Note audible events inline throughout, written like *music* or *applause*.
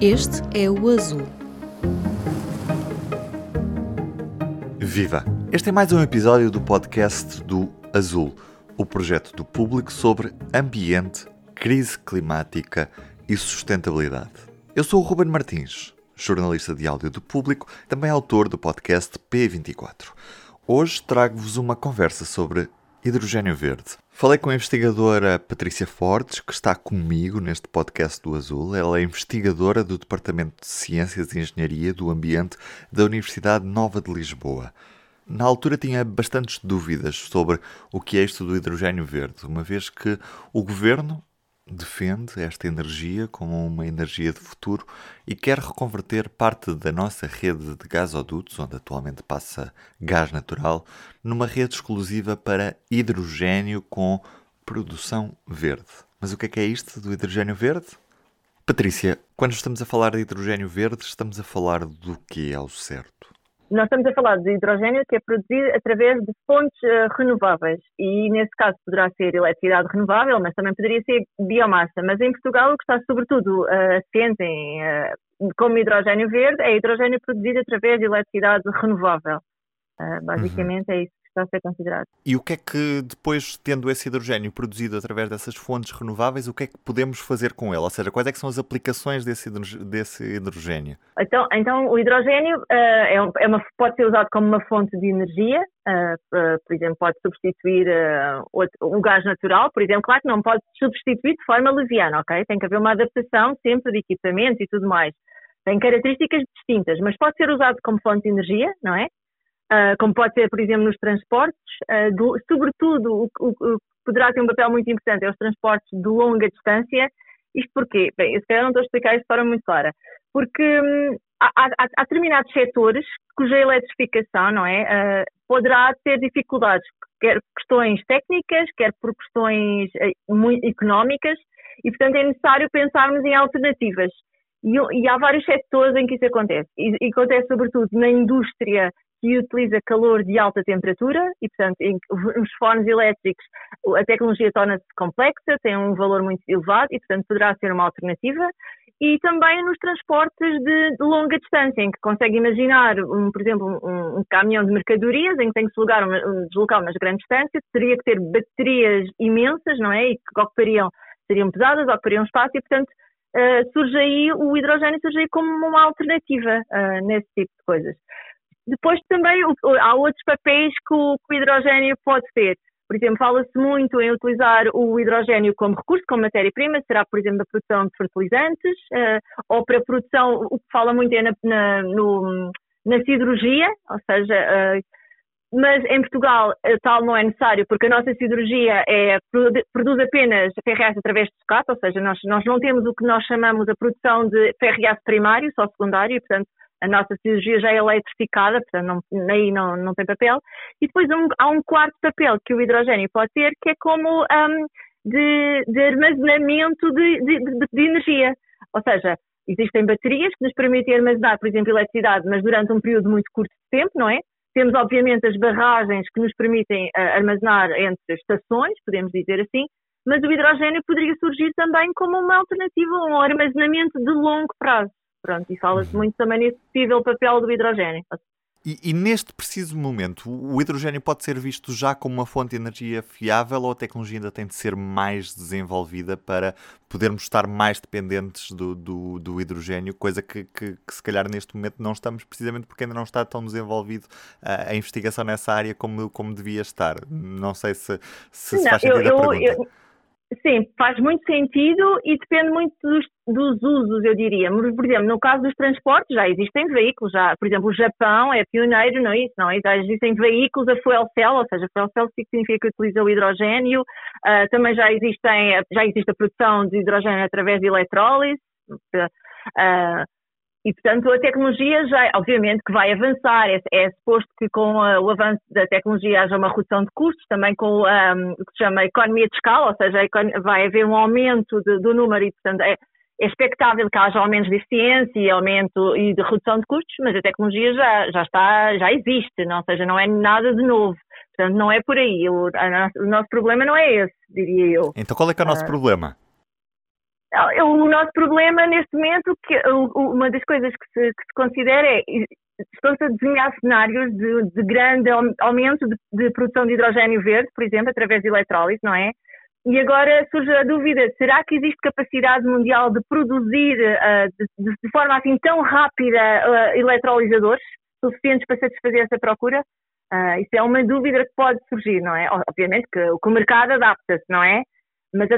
Este é o Azul. Viva! Este é mais um episódio do podcast do Azul, o projeto do público sobre ambiente, crise climática e sustentabilidade. Eu sou o Ruben Martins, jornalista de áudio do público, também autor do podcast P24. Hoje trago-vos uma conversa sobre hidrogênio verde. Falei com a investigadora Patrícia Fortes, que está comigo neste podcast do Azul. Ela é investigadora do Departamento de Ciências e Engenharia do Ambiente da Universidade Nova de Lisboa. Na altura tinha bastantes dúvidas sobre o que é isto do hidrogênio verde, uma vez que o governo defende esta energia como uma energia de futuro e quer reconverter parte da nossa rede de gasodutos, onde atualmente passa gás natural, numa rede exclusiva para hidrogênio com produção verde. Mas o que é que é isto do hidrogênio verde? Patrícia, quando estamos a falar de hidrogênio verde, estamos a falar do que ao certo? Nós estamos a falar de hidrogênio que é produzido através de fontes uh, renováveis e nesse caso poderá ser eletricidade renovável, mas também poderia ser biomassa. Mas em Portugal o que está sobretudo uh, assente em, uh, como hidrogênio verde é hidrogênio produzido através de eletricidade renovável. Basicamente uhum. é isso está a ser considerado. E o que é que depois, tendo esse hidrogênio produzido através dessas fontes renováveis, o que é que podemos fazer com ele? Ou seja, quais é que são as aplicações desse, desse hidrogênio? Então, então o hidrogênio uh, é, é, uma, pode ser usado como uma fonte de energia, uh, uh, por exemplo, pode substituir o gás natural, por exemplo, claro que não pode substituir de forma leviana, ok? Tem que haver uma adaptação sempre de equipamentos e tudo mais tem características distintas, mas pode ser usado como fonte de energia, não é? Uh, como pode ser, por exemplo, nos transportes, uh, do, sobretudo o, o, o, poderá ter um papel muito importante é os transportes de longa distância. Isto porquê? Bem, eu se calhar não estou a explicar isto de forma muito clara. Porque hum, há, há, há, determinados setores cuja eletrificação, não é, uh, poderá ter dificuldades, quer questões técnicas, quer por questões muito económicas, e portanto é necessário pensarmos em alternativas. E, e, há vários setores em que isso acontece. E, e acontece sobretudo na indústria que utiliza calor de alta temperatura e, portanto, em, nos *laughs* fones elétricos a tecnologia torna-se complexa, tem um valor muito elevado e, portanto, poderá ser uma alternativa. E também nos transportes de, de longa distância, em que consegue imaginar, um, por exemplo, um, um, caminhão de mercadorias em que tem que deslocar, um, deslocar umas grandes distâncias, teria que ter baterias imensas, não é? E que ocupariam, seriam pesadas, ocupariam espaço e, portanto, Uh, surge aí, o hidrogênio surge aí como uma alternativa uh, nesse tipo de coisas. Depois também há outros papéis que o, que o hidrogênio pode ter. Por exemplo, fala-se muito em utilizar o hidrogênio como recurso, como matéria-prima, será, por exemplo, da produção de fertilizantes, uh, ou para a produção, o que fala muito é na, na, no, na siderurgia, ou seja, uh, mas em Portugal uh, tal não é necessário, porque a nossa siderurgia é, produz apenas ferro através de sucata, ou seja, nós, nós não temos o que nós chamamos a produção de ferro primário, só secundário, e, portanto, a nossa cirurgia já é eletrificada, portanto não, aí não, não tem papel. E depois um, há um quarto papel que o hidrogênio pode ter, que é como um, de, de, armazenamento de, de, de, energia. Ou seja, existem baterias que nos permitem armazenar, por exemplo, eletricidade, mas durante um período muito curto de tempo, não é? Temos, obviamente, as barragens que nos permitem uh, armazenar entre estações, podemos dizer assim, mas o hidrogênio poderia surgir também como uma alternativa, um armazenamento de longo prazo. Pronto, e fala-se uhum. muito também nesse possível papel do hidrogênio. E, e, neste preciso momento, o hidrogênio pode ser visto já como uma fonte de energia fiável ou a tecnologia ainda tem de ser mais desenvolvida para podermos estar mais dependentes do, do, do hidrogênio, coisa que, que, que, se calhar neste momento não estamos, precisamente porque ainda não está tão desenvolvido a, a investigação nessa área como, como devia estar. Não sei se, se, se faz sentido eu, a pergunta. Eu, Sim, faz muito sentido e depende muito dos, dos, usos, eu diria. Por exemplo, no caso dos transportes, já existem veículos, já, por exemplo, o Japão é pioneiro não é isso, não é? Já existem veículos a fuel cell, ou seja, fuel cell significa que utiliza o hidrogênio, uh, também já, existem, já existe a produção de hidrogênio através de eletrólise, uh, e, portanto, a tecnologia já, obviamente, que vai avançar. É, é suposto que com uh, o avanço da tecnologia haja uma redução de custos, também com um, o que se chama economia de escala, ou seja, vai haver um aumento de, do número e, portanto, é, é expectável que haja aumentos de eficiência e aumento e de redução de custos, mas a tecnologia já, já está, já existe, não? ou seja, não é nada de novo. Portanto, não é por aí. O, a, o nosso problema não é esse, diria eu. Então qual é que é o nosso uh, problema? O nosso problema neste momento, que uma das coisas que se, que se considera é estão-se a desenhar cenários de, de grande aumento de, de, produção de hidrogênio verde, por exemplo, através de eletrólise, não é? E agora surge a dúvida, será que existe capacidade mundial de produzir uh, de, de, forma assim tão rápida uh, suficientes para satisfazer essa procura? Uh, isso é uma dúvida que pode surgir, não é? Obviamente que o mercado adapta-se, não é? Mas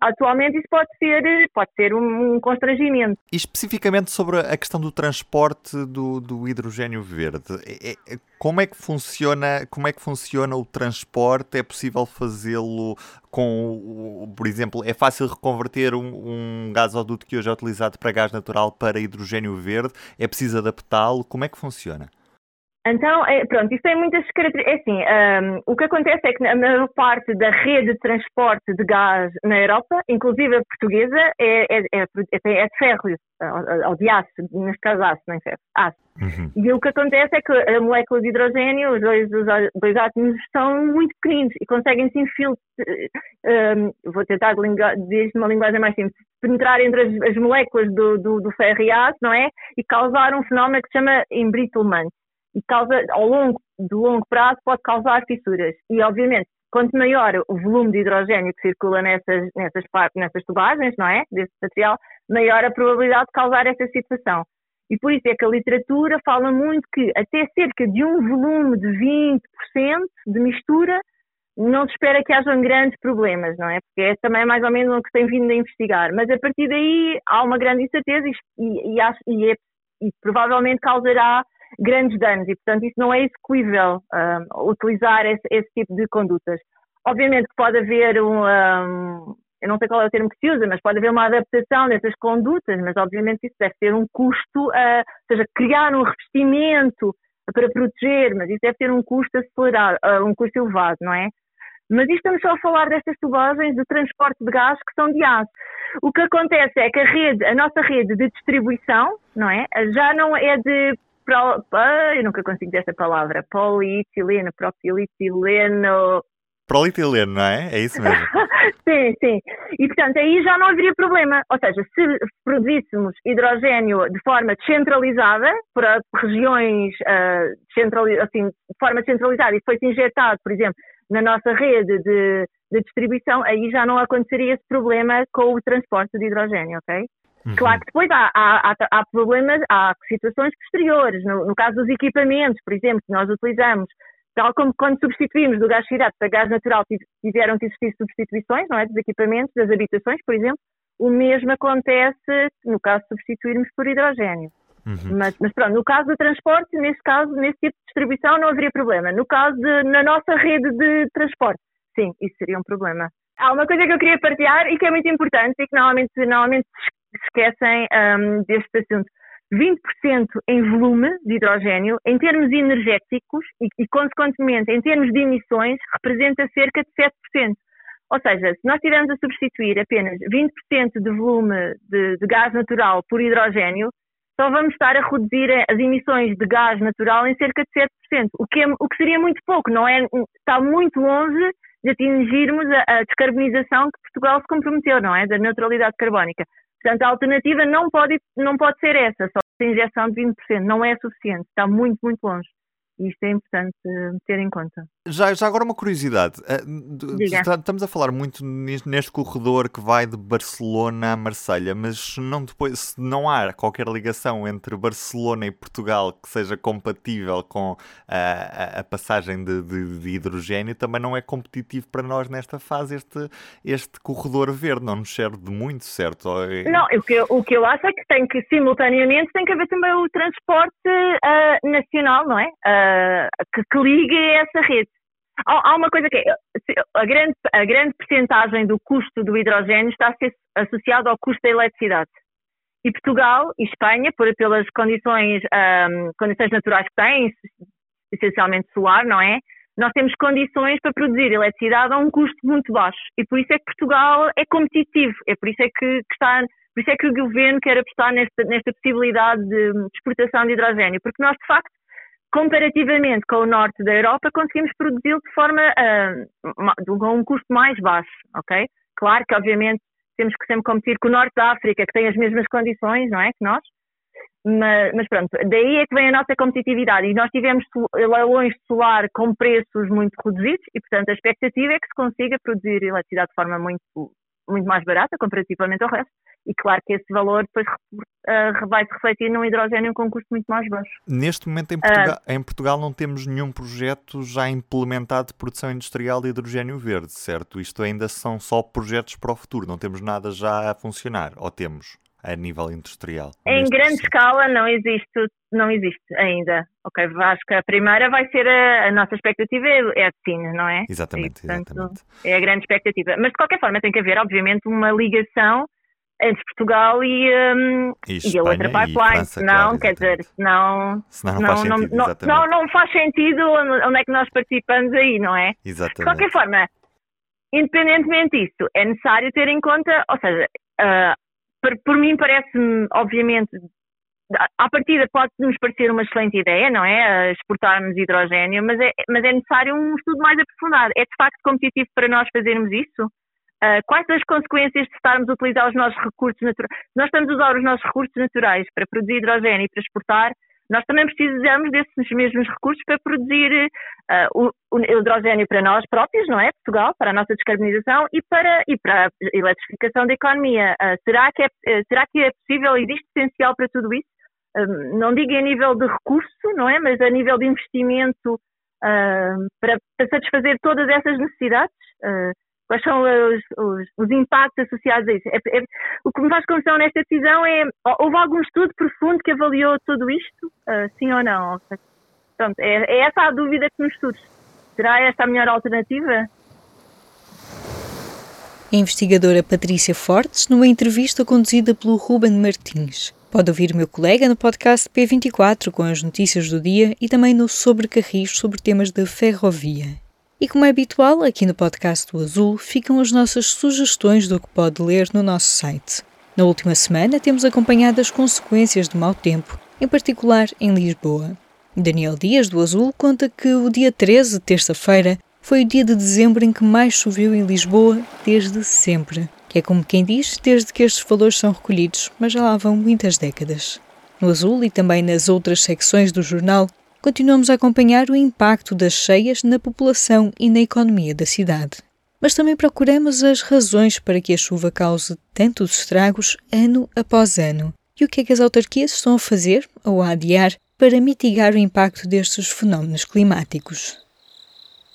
atualmente isso pode ser, pode ser um, constrangimento. E especificamente sobre a questão do transporte do, do hidrogênio verde, é, é, como é que funciona, como é que funciona o transporte? É possível fazê-lo com, por exemplo, é fácil reconverter um, um gasoduto que hoje é utilizado para gás natural para hidrogênio verde? É preciso adaptá-lo? Como é que funciona? Então, é, pronto, isso tem muitas características. É assim, um, o que acontece é que a maior parte da rede de transporte de gás na Europa, inclusive a portuguesa, é, é, é, é de ferro, ou de aço, neste caso aço, não é ferro, aço. Uhum. E o que acontece é que a molécula de hidrogênio, os dois, os dois átomos, são muito pequeninos e conseguem se infiltrar, um, vou tentar dizer uma linguagem mais simples, penetrar entre as, as moléculas do, do, do ferro e aço, não é? E causar um fenómeno que se chama embrittlement e causa, ao longo, de longo prazo, pode causar fissuras. E, obviamente, quanto maior o volume de hidrogênio que circula nessas, nessas, nessas tubagens, não é? Desse material, maior a probabilidade de causar essa situação. E por isso é que a literatura fala muito que até cerca de um volume de 20% de mistura não se espera que hajam grandes problemas, não é? Porque é também mais ou menos o que tem vindo a investigar. Mas a partir daí há uma grande incerteza e, e, e, é, e provavelmente causará grandes danos e, portanto, isso não é execuível utilizar esse, esse, tipo de condutas. Obviamente que pode haver um, um, eu não sei qual é o termo que se usa, mas pode haver uma adaptação dessas condutas, mas obviamente isso deve ter um custo, uh, ou seja, criar um revestimento para proteger, mas isso deve ter um custo acelerado, uh, um custo elevado, não é? Mas isto estamos só a falar destas tubagens de transporte de gás que são de aço. O que acontece é que a rede, a nossa rede de distribuição, não é? Já não é de pro, eu nunca consigo dizer essa palavra, polietileno, propilietileno. Polietileno, não é? É isso mesmo. *laughs* sim, sim. E portanto aí já não haveria problema. Ou seja, se produzíssemos hidrogênio de forma descentralizada, para regiões uh, assim, de forma descentralizada e fosse injetado, por exemplo, na nossa rede de, de distribuição, aí já não aconteceria esse problema com o transporte de hidrogênio, ok? Uhum. Claro que depois há, há, há, problemas, há situações posteriores. No, no, caso dos equipamentos, por exemplo, que nós utilizamos, tal como quando substituímos do gás chirato para gás natural, tiveram que existir substituições, não é? Dos equipamentos, das habitações, por exemplo. O mesmo acontece no caso de substituirmos por hidrogênio. Uhum. Mas, mas, pronto, no caso do transporte, nesse caso, nesse tipo de distribuição, não haveria problema. No caso de, na nossa rede de transporte, sim, isso seria um problema. Há uma coisa que eu queria partilhar e que é muito importante e que normalmente, normalmente esquecem um, deste assunto. 20% em volume de hidrogênio, em termos energéticos e, e, consequentemente, em termos de emissões, representa cerca de 7%. Ou seja, se nós estivermos a substituir apenas 20% de volume de, de, gás natural por hidrogênio, só vamos estar a reduzir as emissões de gás natural em cerca de 7%, o que, é, o que seria muito pouco, não é? Está muito longe de atingirmos a, a descarbonização que Portugal se comprometeu, não é? Da neutralidade carbónica. Portanto, a alternativa não pode, não pode ser essa, só a injeção de 20%, não é suficiente, está muito, muito longe. E isto é importante eh, ter em conta. Já, já agora uma curiosidade. Eh, Diga. Estamos a falar muito neste corredor que vai de Barcelona a Marselha, mas não depois não há qualquer ligação entre Barcelona e Portugal que seja compatível com a, a passagem de, de, de, hidrogênio, também não é competitivo para nós nesta fase este, este corredor verde, não nos serve de muito, certo? É não, o que, eu, o que eu acho é que tem que, simultaneamente, tem que haver também o transporte uh, nacional, não é? Uh, que, que ligue essa rede. Há, há, uma coisa que é, a grande, a grande percentagem do custo do hidrogênio está a ser associado ao custo da eletricidade. E Portugal e Espanha, por, pelas condições, um, condições naturais que têm, essencialmente solar, não é? Nós temos condições para produzir eletricidade a um custo muito baixo. E por isso é que Portugal é competitivo. É por isso é que, que está, por isso é que o governo quer apostar nesta, nesta possibilidade de exportação de hidrogênio. Porque nós, de facto, comparativamente com o norte da Europa, conseguimos produzi-lo de forma uh, com um custo mais baixo, ok? Claro que, obviamente, temos que sempre competir com o Norte da África, que tem as mesmas condições, não é, que nós. Mas, mas, pronto, daí é que vem a nossa competitividade. E nós tivemos leilões de solar com preços muito reduzidos e, portanto, a expectativa é que se consiga produzir eletricidade de forma muito, muito mais barata comparativamente ao resto. E claro que esse valor depois uh, vai se refletir num hidrogênio com um custo muito mais baixo. Neste momento em Portugal, uh, em Portugal não temos nenhum projeto já implementado de produção industrial de hidrogênio verde, certo? Isto ainda são só projetos para o futuro, não temos nada já a funcionar, ou temos? a nível industrial? Em grande processo? escala não existe, não existe ainda. Ok, acho que a primeira vai ser a, a nossa expectativa é, a não é? Exatamente, e, portanto, exatamente. É a grande expectativa. Mas de qualquer forma tem que haver, obviamente, uma ligação entre Portugal e, um, e, e, a outra pipeline, senão, claro, quer dizer, senão, senão não, não, faz sentido, não, não, não, faz sentido onde é que nós participamos aí, não é? Exatamente. De qualquer forma, independentemente disso, é necessário ter em conta, ou seja, uh, por, por mim parece-me, obviamente, à partida pode-nos parecer uma excelente ideia, não é? Exportarmos hidrogênio, mas é, mas é necessário um estudo mais aprofundado. É de facto competitivo para nós fazermos isso? Uh, quais as consequências de estarmos a utilizar os nossos recursos naturais? Se nós estamos a usar os nossos recursos naturais para produzir hidrogênio e para exportar, nós também precisamos desses mesmos recursos para produzir uh, o, hidrogênio para nós próprios, não é? Portugal, para a nossa descarbonização e para, e para a eletrificação da economia. Uh, será, que é, será que é possível, existe potencial para tudo isso? Não digo a nível de recurso, não é? Mas a nível de investimento para, para, satisfazer todas essas necessidades? Quais são os, os, os impactos associados a isso? É, é, o que me faz confusão nesta decisão é: houve algum estudo profundo que avaliou tudo isto? Uh, sim ou não? Pronto, é, é essa a dúvida que nos estudos. Será esta a melhor alternativa? A investigadora Patrícia Fortes, numa entrevista conduzida pelo Ruben Martins. Pode ouvir o meu colega no podcast P24 com as notícias do dia e também no Sobre Carris sobre temas da ferrovia. E como é habitual, aqui no podcast do Azul ficam as nossas sugestões do que pode ler no nosso site. Na última semana temos acompanhado as consequências do mau tempo, em particular em Lisboa. Daniel Dias, do Azul, conta que o dia 13, terça-feira, foi o dia de dezembro em que mais choveu em Lisboa desde sempre, que é como quem diz, desde que estes valores são recolhidos, mas já lá vão muitas décadas. No Azul e também nas outras secções do jornal, continuamos a acompanhar o impacto das cheias na população e na economia da cidade. Mas também procuramos as razões para que a chuva cause tantos estragos ano após ano e o que é que as autarquias estão a fazer ou a adiar para mitigar o impacto destes fenómenos climáticos.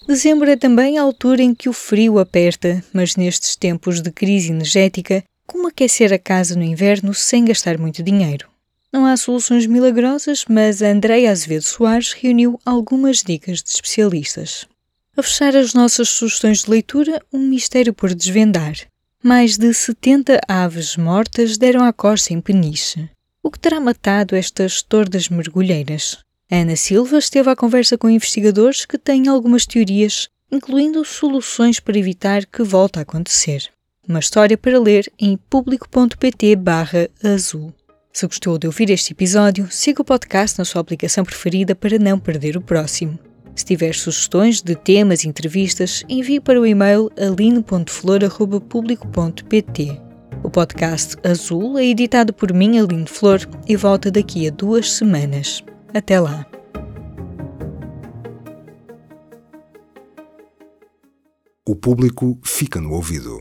Dezembro é também a altura em que o frio aperta, mas nestes tempos de crise energética, como aquecer a casa no inverno sem gastar muito dinheiro? Não há soluções milagrosas, mas a Andréia Azevedo Soares reuniu algumas dicas de especialistas. A fechar as nossas sugestões de leitura, um mistério por desvendar. Mais de 70 aves mortas deram à costa em Peniche. O que terá matado estas tordas mergulheiras? Ana Silva esteve à conversa com investigadores que têm algumas teorias, incluindo soluções para evitar que volte a acontecer. Uma história para ler em público.pt/azul. Se gostou de ouvir este episódio, siga o podcast na sua aplicação preferida para não perder o próximo. Se tiver sugestões de temas e entrevistas, envie para o e-mail aline.flor.público.pt. O podcast Azul é editado por mim, Aline Flor, e volta daqui a duas semanas. Até lá! O público fica no ouvido.